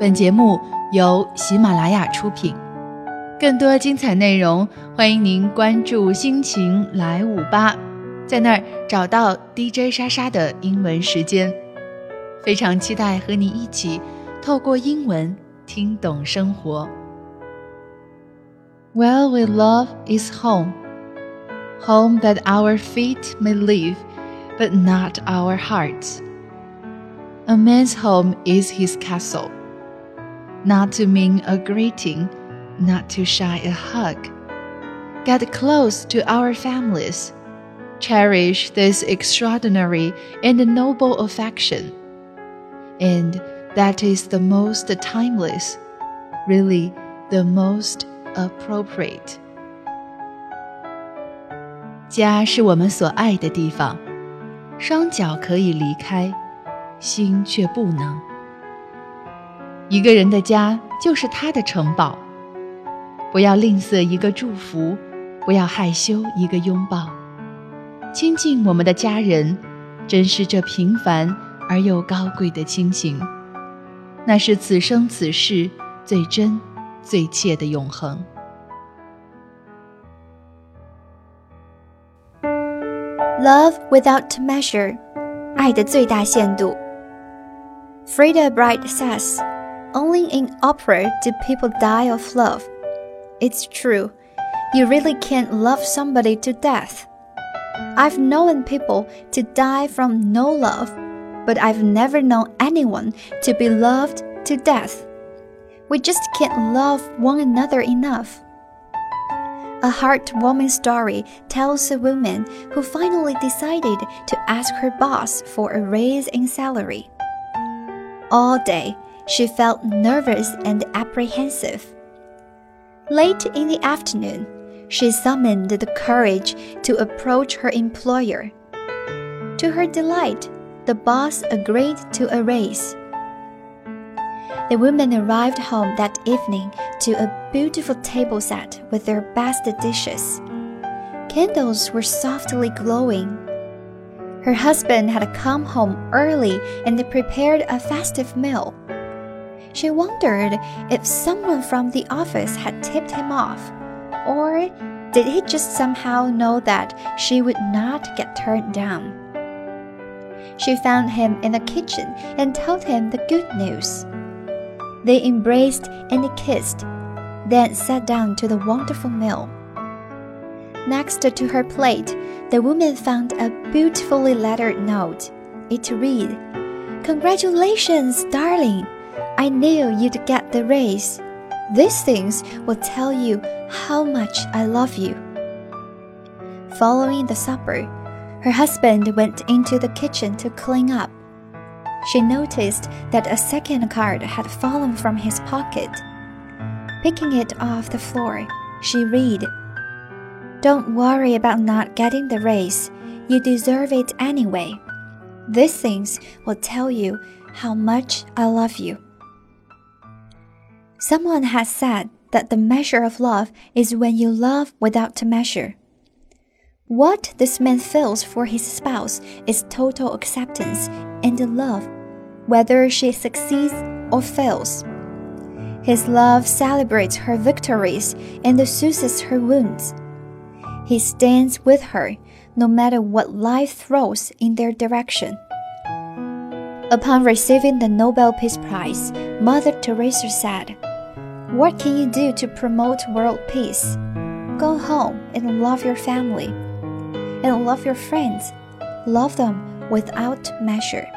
本节目由喜马拉雅出品。更多精彩内容，欢迎您关注“心情来五八”，在那儿找到 DJ 莎莎的英文时间。非常期待和你一起透过英文听懂生活。Well, we love is home, home that our feet may leave, but not our hearts. A man's home is his castle not to mean a greeting, not to shy a hug. Get close to our families. Cherish this extraordinary and noble affection. And that is the most timeless, really the most appropriate. 家是我们所爱的地方，双脚可以离开，心却不能。 一个人的家就是他的城堡。不要吝啬一个祝福，不要害羞一个拥抱。亲近我们的家人，珍视这平凡而又高贵的亲情，那是此生此世最真、最切的永恒。Love without measure，爱的最大限度。Frida Bright says. Only in opera do people die of love. It's true. You really can't love somebody to death. I've known people to die from no love, but I've never known anyone to be loved to death. We just can't love one another enough. A heartwarming story tells a woman who finally decided to ask her boss for a raise in salary. All day, she felt nervous and apprehensive. Late in the afternoon, she summoned the courage to approach her employer. To her delight, the boss agreed to a raise. The women arrived home that evening to a beautiful table set with their best dishes. Candles were softly glowing. Her husband had come home early and prepared a festive meal. She wondered if someone from the office had tipped him off, or did he just somehow know that she would not get turned down? She found him in the kitchen and told him the good news. They embraced and kissed, then sat down to the wonderful meal. Next to her plate, the woman found a beautifully lettered note. It read, Congratulations, darling! I knew you'd get the raise. These things will tell you how much I love you. Following the supper, her husband went into the kitchen to clean up. She noticed that a second card had fallen from his pocket. Picking it off the floor, she read, Don't worry about not getting the raise. You deserve it anyway. These things will tell you how much I love you. Someone has said that the measure of love is when you love without measure. What this man feels for his spouse is total acceptance and love, whether she succeeds or fails. His love celebrates her victories and soothes her wounds. He stands with her no matter what life throws in their direction. Upon receiving the Nobel Peace Prize, Mother Teresa said, what can you do to promote world peace? Go home and love your family. And love your friends. Love them without measure.